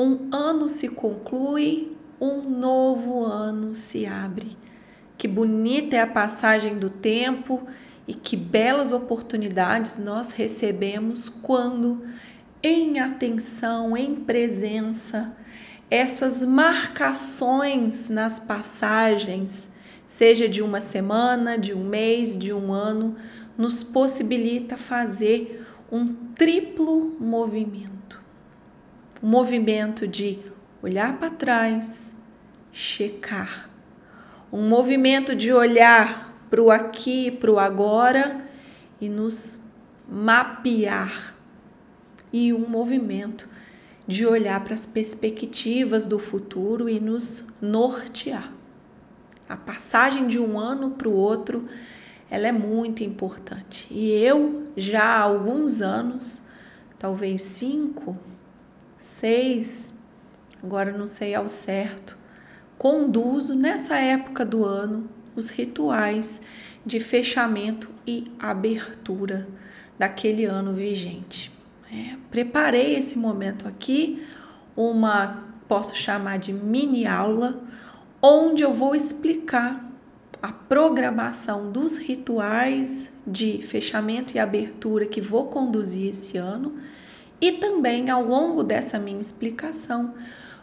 Um ano se conclui, um novo ano se abre. Que bonita é a passagem do tempo e que belas oportunidades nós recebemos quando, em atenção, em presença, essas marcações nas passagens, seja de uma semana, de um mês, de um ano, nos possibilita fazer um triplo movimento. O movimento de olhar para trás, checar. Um movimento de olhar para o aqui, para o agora e nos mapear. E um movimento de olhar para as perspectivas do futuro e nos nortear. A passagem de um ano para o outro, ela é muito importante. E eu já há alguns anos, talvez cinco, seis, agora não sei ao certo, conduzo nessa época do ano os rituais de fechamento e abertura daquele ano vigente. É, preparei esse momento aqui, uma posso chamar de mini aula, onde eu vou explicar a programação dos rituais de fechamento e abertura que vou conduzir esse ano e também ao longo dessa minha explicação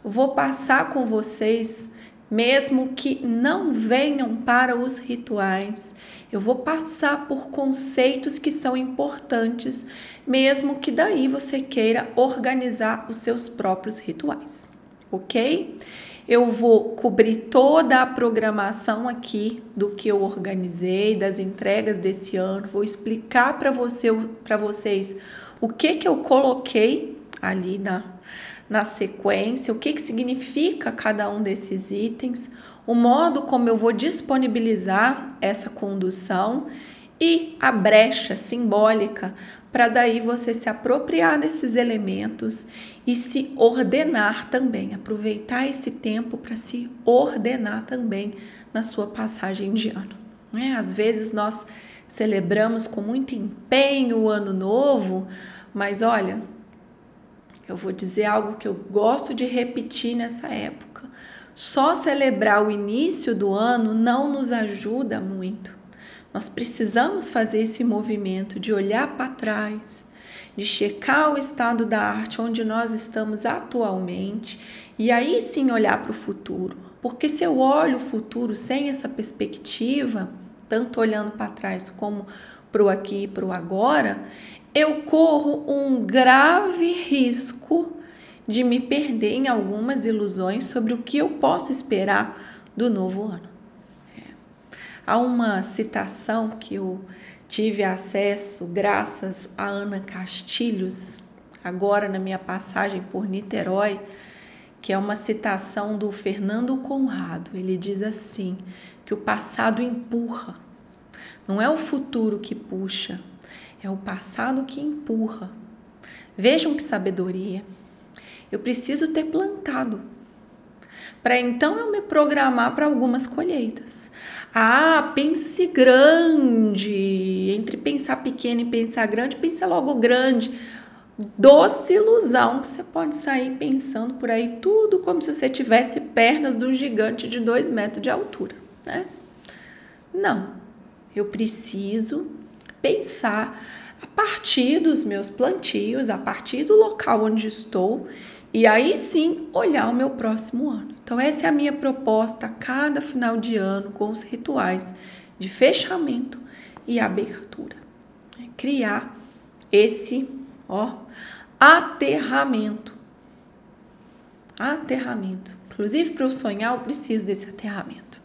vou passar com vocês mesmo que não venham para os rituais. Eu vou passar por conceitos que são importantes, mesmo que daí você queira organizar os seus próprios rituais, ok? Eu vou cobrir toda a programação aqui do que eu organizei, das entregas desse ano, vou explicar para você, vocês o que que eu coloquei ali na na sequência, o que, que significa cada um desses itens, o modo como eu vou disponibilizar essa condução e a brecha simbólica para daí você se apropriar desses elementos e se ordenar também, aproveitar esse tempo para se ordenar também na sua passagem de ano. Né? Às vezes nós celebramos com muito empenho o ano novo, mas olha, eu vou dizer algo que eu gosto de repetir nessa época. Só celebrar o início do ano não nos ajuda muito. Nós precisamos fazer esse movimento de olhar para trás, de checar o estado da arte onde nós estamos atualmente e aí sim olhar para o futuro. Porque se eu olho o futuro sem essa perspectiva, tanto olhando para trás como para o aqui e para o agora, eu corro um grave risco de me perder em algumas ilusões sobre o que eu posso esperar do novo ano. É. Há uma citação que eu tive acesso graças a Ana Castilhos, agora na minha passagem por Niterói, que é uma citação do Fernando Conrado. Ele diz assim: que o passado empurra, não é o futuro que puxa, é o passado que empurra. Vejam que sabedoria. Eu preciso ter plantado para então eu me programar para algumas colheitas. Ah, pense grande. Entre pensar pequeno e pensar grande, pensa logo grande. Doce ilusão que você pode sair pensando por aí tudo como se você tivesse pernas de um gigante de dois metros de altura, né? Não, eu preciso pensar a partir dos meus plantios, a partir do local onde estou, e aí sim olhar o meu próximo ano. Então, essa é a minha proposta a cada final de ano com os rituais de fechamento e abertura. É criar esse, ó, aterramento. Aterramento. Inclusive, para eu sonhar, eu preciso desse aterramento.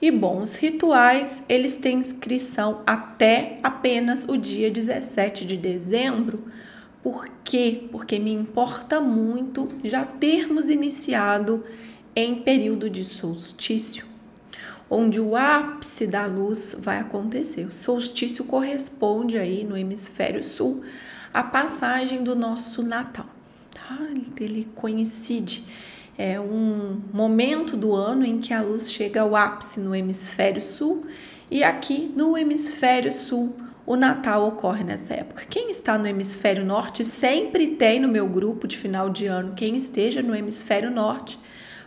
E bom, os rituais, eles têm inscrição até apenas o dia 17 de dezembro. Por quê? Porque me importa muito já termos iniciado em período de solstício, onde o ápice da luz vai acontecer. O solstício corresponde aí no hemisfério sul à passagem do nosso Natal. Tá? Ele coincide é um momento do ano em que a luz chega ao ápice no hemisfério sul e aqui no hemisfério sul o Natal ocorre nessa época. Quem está no hemisfério norte sempre tem no meu grupo de final de ano, quem esteja no hemisfério norte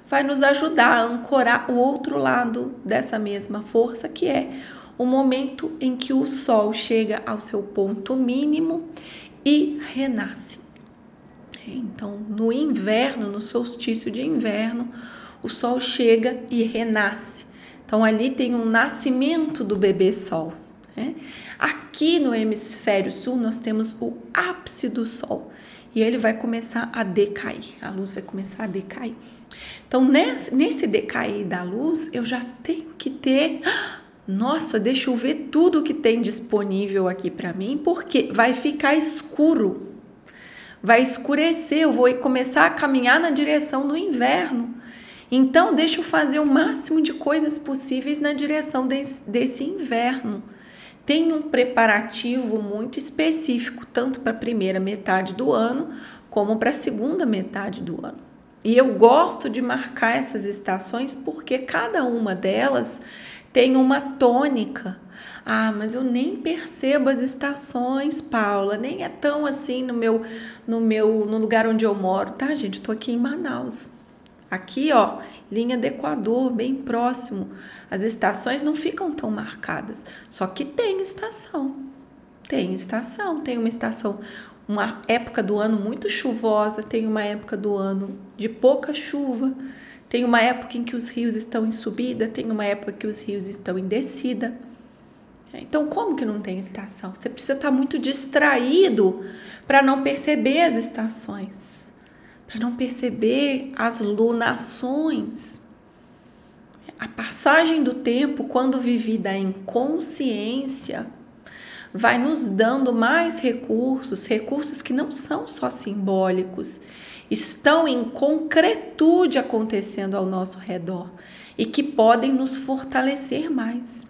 vai nos ajudar a ancorar o outro lado dessa mesma força, que é o momento em que o sol chega ao seu ponto mínimo e renasce. Então, no inverno, no solstício de inverno, o sol chega e renasce. Então, ali tem um nascimento do bebê sol. Né? Aqui no hemisfério sul, nós temos o ápice do sol e ele vai começar a decair, a luz vai começar a decair. Então, nesse, nesse decair da luz, eu já tenho que ter. Nossa, deixa eu ver tudo que tem disponível aqui para mim, porque vai ficar escuro vai escurecer, eu vou começar a caminhar na direção do inverno. Então, deixa eu fazer o máximo de coisas possíveis na direção desse, desse inverno. Tem um preparativo muito específico, tanto para a primeira metade do ano, como para a segunda metade do ano. E eu gosto de marcar essas estações porque cada uma delas tem uma tônica ah, mas eu nem percebo as estações, Paula, nem é tão assim no meu no meu no lugar onde eu moro, tá, gente? Eu tô aqui em Manaus. Aqui, ó, linha do Equador, bem próximo. As estações não ficam tão marcadas, só que tem estação. Tem estação, tem uma estação, uma época do ano muito chuvosa, tem uma época do ano de pouca chuva, tem uma época em que os rios estão em subida, tem uma época que os rios estão em descida. Então, como que não tem estação? Você precisa estar muito distraído para não perceber as estações, para não perceber as lunações. A passagem do tempo, quando vivida em consciência, vai nos dando mais recursos, recursos que não são só simbólicos, estão em concretude acontecendo ao nosso redor e que podem nos fortalecer mais.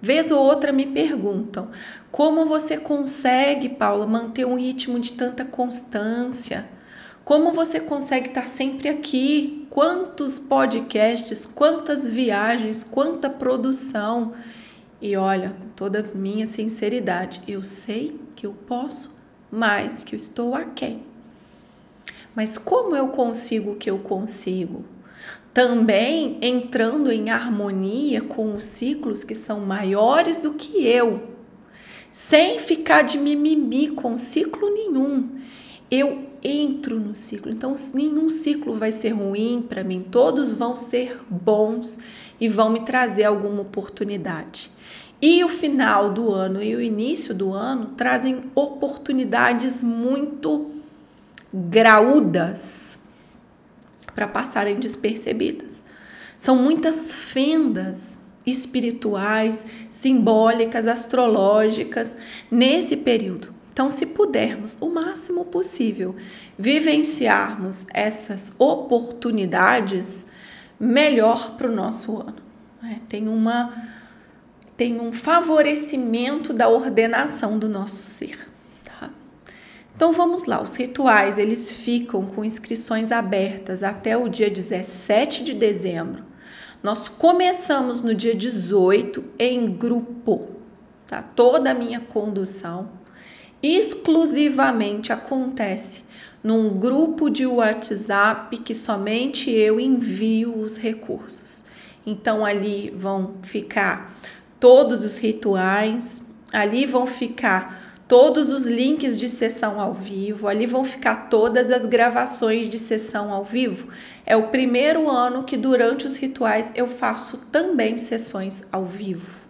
Vez ou outra me perguntam: como você consegue, Paula, manter um ritmo de tanta constância? Como você consegue estar sempre aqui? Quantos podcasts, quantas viagens, quanta produção? E olha, toda minha sinceridade, eu sei que eu posso mais, que eu estou aquém. Mas como eu consigo o que eu consigo? também entrando em harmonia com os ciclos que são maiores do que eu, sem ficar de mimimi com ciclo nenhum. Eu entro no ciclo. Então, nenhum ciclo vai ser ruim para mim, todos vão ser bons e vão me trazer alguma oportunidade. E o final do ano e o início do ano trazem oportunidades muito graúdas para passarem despercebidas. São muitas fendas espirituais, simbólicas, astrológicas nesse período. Então, se pudermos o máximo possível vivenciarmos essas oportunidades, melhor para o nosso ano. Né? Tem uma tem um favorecimento da ordenação do nosso ser. Então vamos lá, os rituais eles ficam com inscrições abertas até o dia 17 de dezembro. Nós começamos no dia 18 em grupo, tá? Toda a minha condução exclusivamente acontece num grupo de WhatsApp que somente eu envio os recursos. Então ali vão ficar todos os rituais, ali vão ficar todos os links de sessão ao vivo, ali vão ficar todas as gravações de sessão ao vivo. É o primeiro ano que durante os rituais eu faço também sessões ao vivo.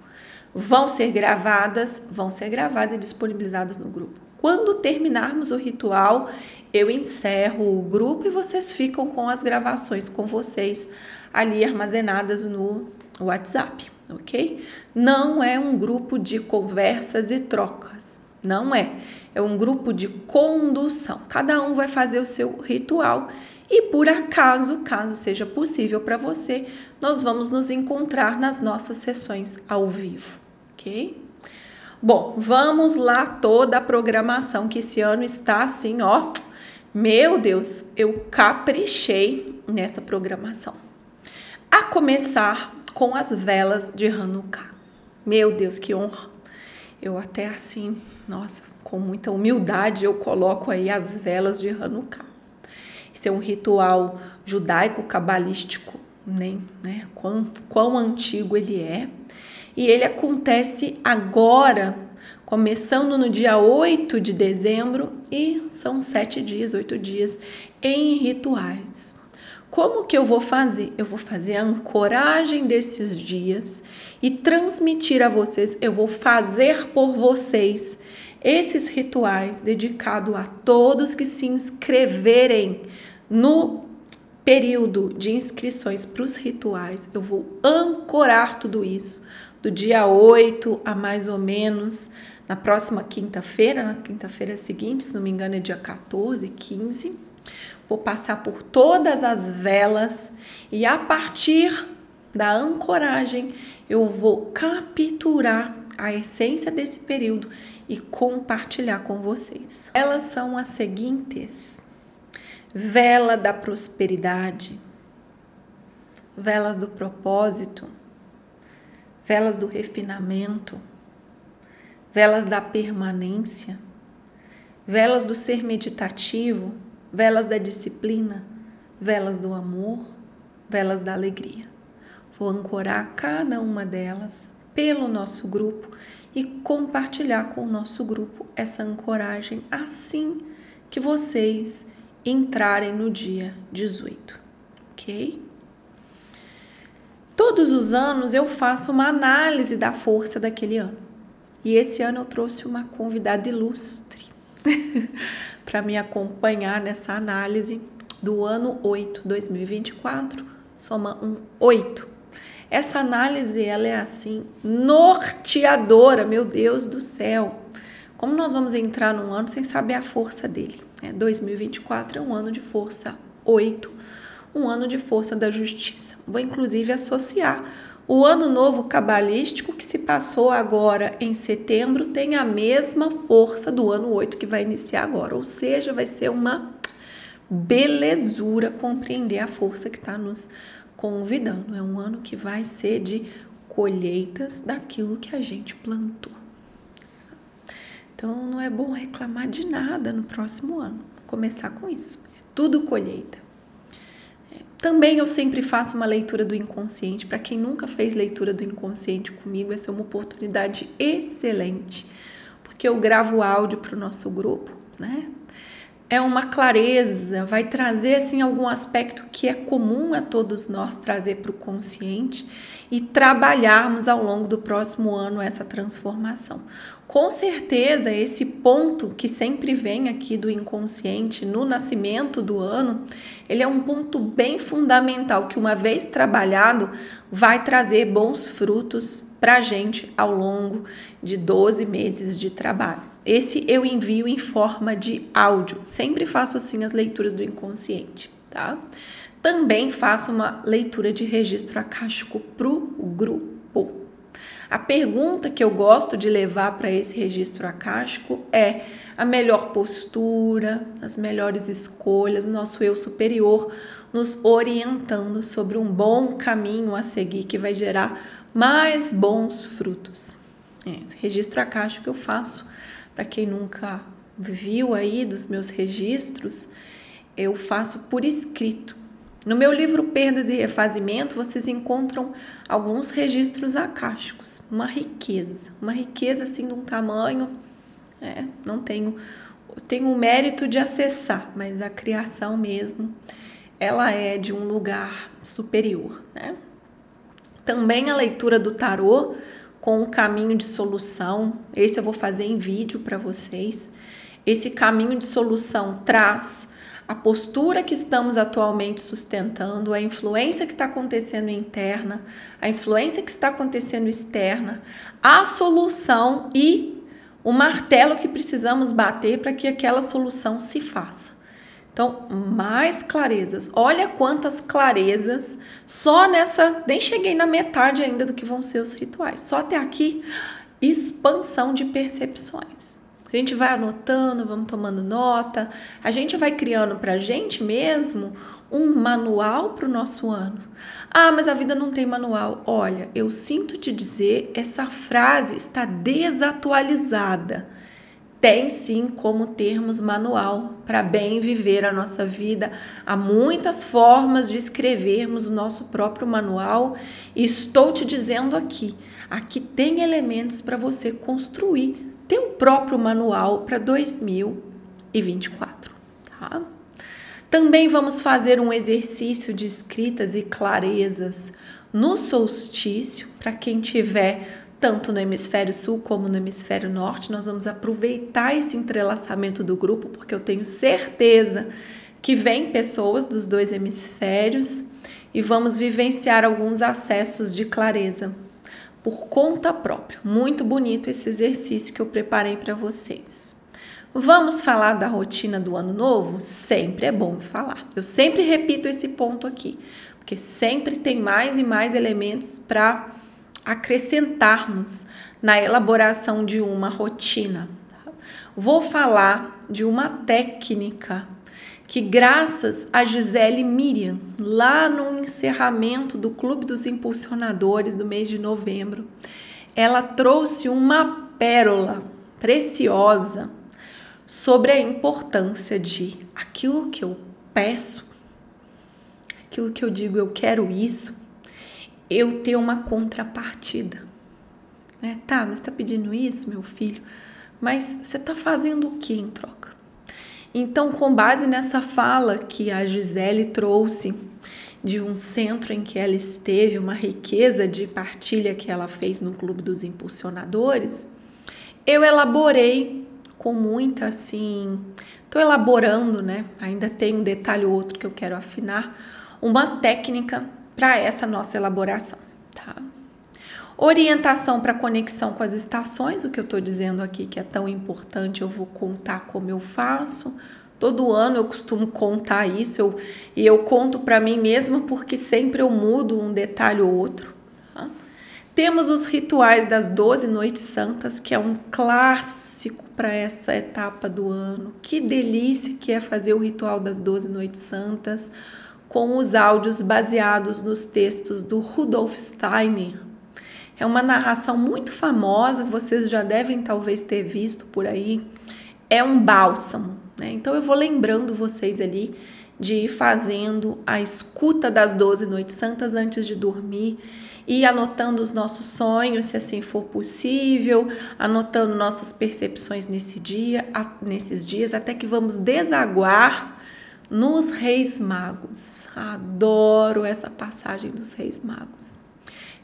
Vão ser gravadas, vão ser gravadas e disponibilizadas no grupo. Quando terminarmos o ritual, eu encerro o grupo e vocês ficam com as gravações com vocês ali armazenadas no WhatsApp, ok? Não é um grupo de conversas e trocas não é. É um grupo de condução. Cada um vai fazer o seu ritual e por acaso, caso seja possível para você, nós vamos nos encontrar nas nossas sessões ao vivo, ok? Bom, vamos lá toda a programação que esse ano está assim, ó. Meu Deus, eu caprichei nessa programação. A começar com as velas de Hanukkah. Meu Deus, que honra! eu até assim, nossa, com muita humildade eu coloco aí as velas de Hanukkah. Isso é um ritual judaico-cabalístico, nem, né? Quão, quão antigo ele é. E ele acontece agora, começando no dia 8 de dezembro, e são sete dias, oito dias em rituais. Como que eu vou fazer? Eu vou fazer a ancoragem desses dias e transmitir a vocês, eu vou fazer por vocês esses rituais dedicados a todos que se inscreverem no período de inscrições para os rituais. Eu vou ancorar tudo isso do dia 8 a mais ou menos na próxima quinta-feira, na quinta-feira seguinte, se não me engano é dia 14, 15 vou passar por todas as velas e a partir da ancoragem eu vou capturar a essência desse período e compartilhar com vocês. Elas são as seguintes: vela da prosperidade, velas do propósito, velas do refinamento, velas da permanência, velas do ser meditativo. Velas da disciplina, velas do amor, velas da alegria. Vou ancorar cada uma delas pelo nosso grupo e compartilhar com o nosso grupo essa ancoragem assim que vocês entrarem no dia 18, ok? Todos os anos eu faço uma análise da força daquele ano. E esse ano eu trouxe uma convidada ilustre para me acompanhar nessa análise do ano 8, 2024, soma um 8. Essa análise ela é assim norteadora, meu Deus do céu. Como nós vamos entrar num ano sem saber a força dele? É, 2024 é um ano de força 8, um ano de força da justiça. Vou inclusive associar o ano novo cabalístico que se passou agora em setembro tem a mesma força do ano 8 que vai iniciar agora, ou seja, vai ser uma belezura compreender a força que está nos convidando. É um ano que vai ser de colheitas daquilo que a gente plantou. Então não é bom reclamar de nada no próximo ano. Vou começar com isso. É tudo colheita. Também eu sempre faço uma leitura do inconsciente. Para quem nunca fez leitura do inconsciente comigo, essa é uma oportunidade excelente, porque eu gravo áudio para o nosso grupo, né? É uma clareza, vai trazer assim algum aspecto que é comum a todos nós trazer para o consciente e trabalharmos ao longo do próximo ano essa transformação. Com certeza, esse ponto que sempre vem aqui do inconsciente no nascimento do ano, ele é um ponto bem fundamental que, uma vez trabalhado, vai trazer bons frutos para a gente ao longo de 12 meses de trabalho. Esse eu envio em forma de áudio. Sempre faço assim as leituras do inconsciente, tá? Também faço uma leitura de registro acástico para o grupo a pergunta que eu gosto de levar para esse registro acástico é a melhor postura, as melhores escolhas, o nosso eu superior nos orientando sobre um bom caminho a seguir que vai gerar mais bons frutos. É, esse registro acástico eu faço para quem nunca viu aí dos meus registros, eu faço por escrito. No meu livro Perdas e Refazimento, vocês encontram alguns registros acásticos, uma riqueza, uma riqueza assim de um tamanho, é, não tenho, tenho o mérito de acessar, mas a criação mesmo, ela é de um lugar superior, né? Também a leitura do tarô com o caminho de solução, esse eu vou fazer em vídeo para vocês. Esse caminho de solução traz a postura que estamos atualmente sustentando, a influência que está acontecendo interna, a influência que está acontecendo externa, a solução e o martelo que precisamos bater para que aquela solução se faça. Então, mais clarezas. Olha quantas clarezas só nessa. Nem cheguei na metade ainda do que vão ser os rituais. Só até aqui, expansão de percepções. A gente vai anotando, vamos tomando nota, a gente vai criando para a gente mesmo um manual para o nosso ano. Ah, mas a vida não tem manual. Olha, eu sinto te dizer, essa frase está desatualizada. Tem sim como termos manual para bem viver a nossa vida. Há muitas formas de escrevermos o nosso próprio manual e estou te dizendo aqui, aqui tem elementos para você construir ter um próprio manual para 2024, tá? Também vamos fazer um exercício de escritas e clarezas no solstício, para quem tiver tanto no hemisfério sul como no hemisfério norte, nós vamos aproveitar esse entrelaçamento do grupo, porque eu tenho certeza que vem pessoas dos dois hemisférios e vamos vivenciar alguns acessos de clareza por conta própria. Muito bonito esse exercício que eu preparei para vocês. Vamos falar da rotina do ano novo? Sempre é bom falar. Eu sempre repito esse ponto aqui, porque sempre tem mais e mais elementos para acrescentarmos na elaboração de uma rotina. Vou falar de uma técnica que graças a Gisele Miriam, lá no encerramento do Clube dos Impulsionadores do mês de novembro, ela trouxe uma pérola preciosa sobre a importância de aquilo que eu peço, aquilo que eu digo eu quero isso, eu ter uma contrapartida. Né? Tá, mas está pedindo isso, meu filho, mas você está fazendo o que em troca? Então, com base nessa fala que a Gisele trouxe de um centro em que ela esteve, uma riqueza de partilha que ela fez no Clube dos Impulsionadores, eu elaborei com muita assim, estou elaborando, né? Ainda tem um detalhe ou outro que eu quero afinar, uma técnica para essa nossa elaboração, tá? Orientação para conexão com as estações, o que eu estou dizendo aqui que é tão importante, eu vou contar como eu faço. Todo ano eu costumo contar isso eu, e eu conto para mim mesma porque sempre eu mudo um detalhe ou outro. Tá? Temos os rituais das 12 noites santas, que é um clássico para essa etapa do ano. Que delícia que é fazer o ritual das 12 noites santas com os áudios baseados nos textos do Rudolf Steiner, é uma narração muito famosa, vocês já devem talvez ter visto por aí. É um bálsamo, né? Então eu vou lembrando vocês ali de ir fazendo a escuta das 12 noites santas antes de dormir e anotando os nossos sonhos, se assim for possível, anotando nossas percepções nesse dia, nesses dias, até que vamos desaguar nos Reis Magos. Adoro essa passagem dos Reis Magos.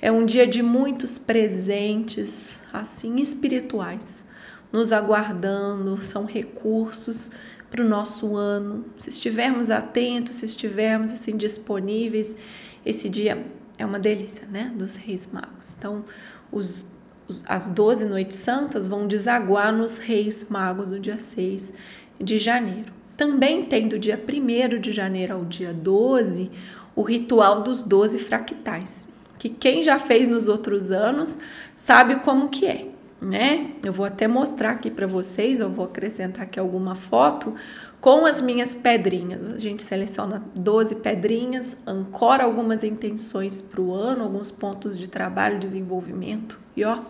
É um dia de muitos presentes, assim, espirituais, nos aguardando, são recursos para o nosso ano. Se estivermos atentos, se estivermos assim disponíveis, esse dia é uma delícia, né? Dos Reis Magos. Então, os, as 12 noites santas vão desaguar nos Reis Magos no dia 6 de janeiro. Também tem do dia 1 de janeiro ao dia 12 o ritual dos 12 fractais que quem já fez nos outros anos sabe como que é, né? Eu vou até mostrar aqui para vocês, eu vou acrescentar aqui alguma foto com as minhas pedrinhas. A gente seleciona 12 pedrinhas, ancora algumas intenções para o ano, alguns pontos de trabalho, desenvolvimento. E ó,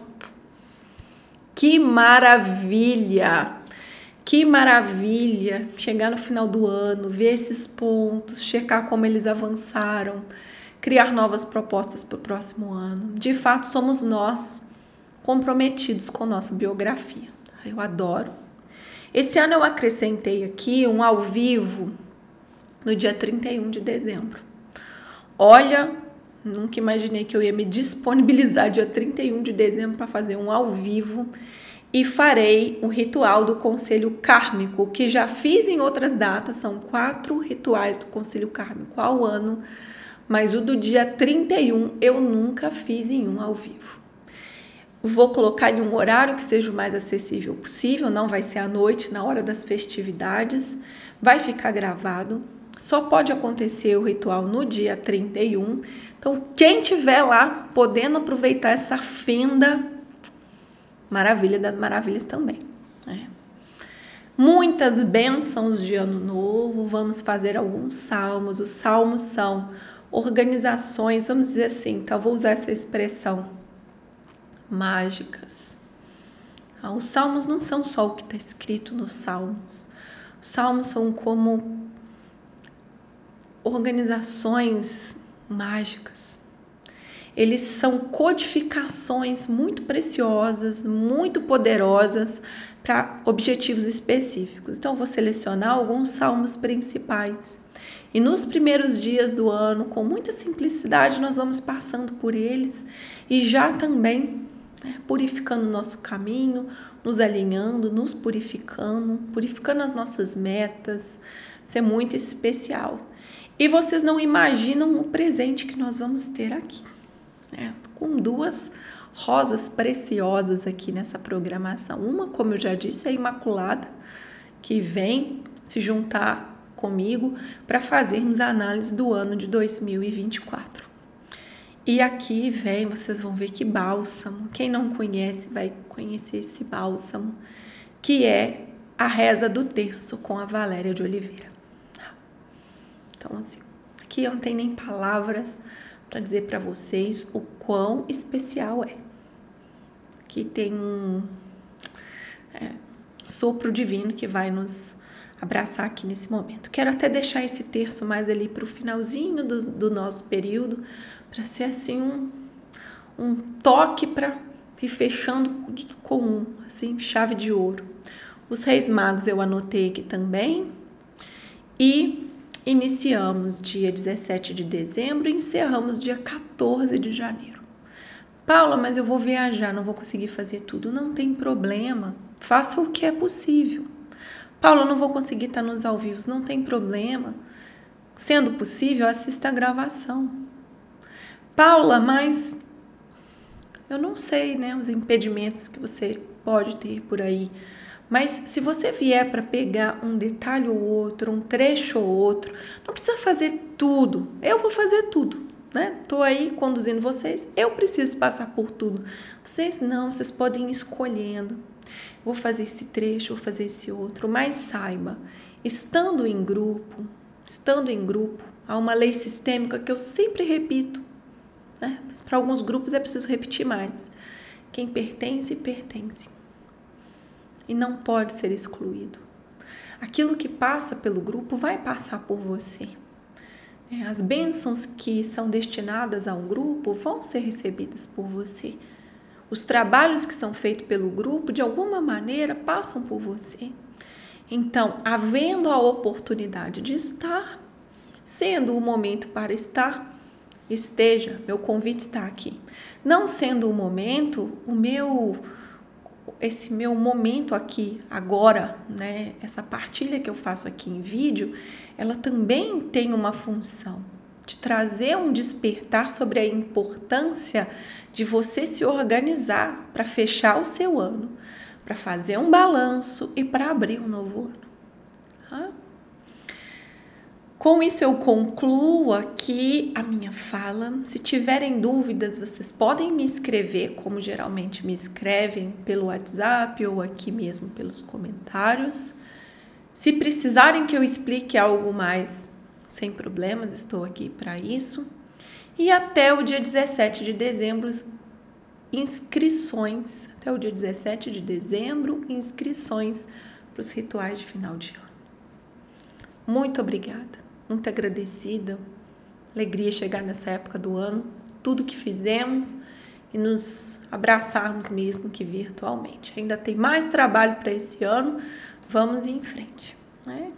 que maravilha! Que maravilha chegar no final do ano, ver esses pontos, checar como eles avançaram, criar novas propostas para o próximo ano. De fato, somos nós comprometidos com nossa biografia. Eu adoro. Esse ano eu acrescentei aqui um ao vivo no dia 31 de dezembro. Olha, nunca imaginei que eu ia me disponibilizar dia 31 de dezembro para fazer um ao vivo e farei o ritual do conselho kármico, que já fiz em outras datas, são quatro rituais do conselho kármico ao ano mas o do dia 31 eu nunca fiz em um ao vivo. Vou colocar em um horário que seja o mais acessível possível, não vai ser à noite, na hora das festividades, vai ficar gravado. Só pode acontecer o ritual no dia 31. Então, quem tiver lá podendo aproveitar essa fenda, maravilha das maravilhas também. Né? muitas bênçãos de ano novo. Vamos fazer alguns salmos. Os salmos são organizações, vamos dizer assim, tá? Vou usar essa expressão, mágicas. Ah, os salmos não são só o que está escrito nos salmos. Os salmos são como organizações mágicas. Eles são codificações muito preciosas, muito poderosas para objetivos específicos. Então, vou selecionar alguns salmos principais. E nos primeiros dias do ano, com muita simplicidade, nós vamos passando por eles e já também né, purificando o nosso caminho, nos alinhando, nos purificando, purificando as nossas metas. Isso é muito especial. E vocês não imaginam o presente que nós vamos ter aqui, né? com duas rosas preciosas aqui nessa programação. Uma, como eu já disse, é a Imaculada, que vem se juntar comigo para fazermos a análise do ano de 2024. E aqui vem, vocês vão ver que bálsamo. Quem não conhece vai conhecer esse bálsamo, que é a reza do terço com a Valéria de Oliveira. Então, assim, aqui eu não tenho nem palavras para dizer para vocês o quão especial é. Aqui tem um é, sopro divino que vai nos abraçar aqui nesse momento. Quero até deixar esse terço mais ali para o finalzinho do, do nosso período, para ser assim um, um toque para ir fechando com um, assim, chave de ouro. Os Reis Magos eu anotei aqui também. E Iniciamos dia 17 de dezembro e encerramos dia 14 de janeiro. Paula, mas eu vou viajar, não vou conseguir fazer tudo. Não tem problema, faça o que é possível. Paula, não vou conseguir estar nos ao vivo, não tem problema. Sendo possível, assista a gravação. Paula, mas eu não sei, né, os impedimentos que você pode ter por aí. Mas se você vier para pegar um detalhe ou outro, um trecho ou outro, não precisa fazer tudo. Eu vou fazer tudo, né? Tô aí conduzindo vocês, eu preciso passar por tudo. Vocês não, vocês podem ir escolhendo. Vou fazer esse trecho, vou fazer esse outro, mas saiba, estando em grupo, estando em grupo, há uma lei sistêmica que eu sempre repito, né? Mas para alguns grupos é preciso repetir mais. Quem pertence, pertence e não pode ser excluído. Aquilo que passa pelo grupo vai passar por você. É, as bênçãos que são destinadas a um grupo vão ser recebidas por você. Os trabalhos que são feitos pelo grupo, de alguma maneira, passam por você. Então, havendo a oportunidade de estar, sendo o momento para estar, esteja. Meu convite está aqui. Não sendo o momento, o meu esse meu momento aqui agora, né, essa partilha que eu faço aqui em vídeo, ela também tem uma função de trazer um despertar sobre a importância de você se organizar para fechar o seu ano, para fazer um balanço e para abrir um novo ano. Ah? Com isso, eu concluo aqui a minha fala. Se tiverem dúvidas, vocês podem me escrever, como geralmente me escrevem, pelo WhatsApp ou aqui mesmo pelos comentários. Se precisarem que eu explique algo mais, sem problemas, estou aqui para isso. E até o dia 17 de dezembro, inscrições. Até o dia 17 de dezembro, inscrições para os rituais de final de ano. Muito obrigada muito agradecida. Alegria chegar nessa época do ano, tudo que fizemos e nos abraçarmos mesmo que virtualmente. Ainda tem mais trabalho para esse ano, vamos em frente. Né?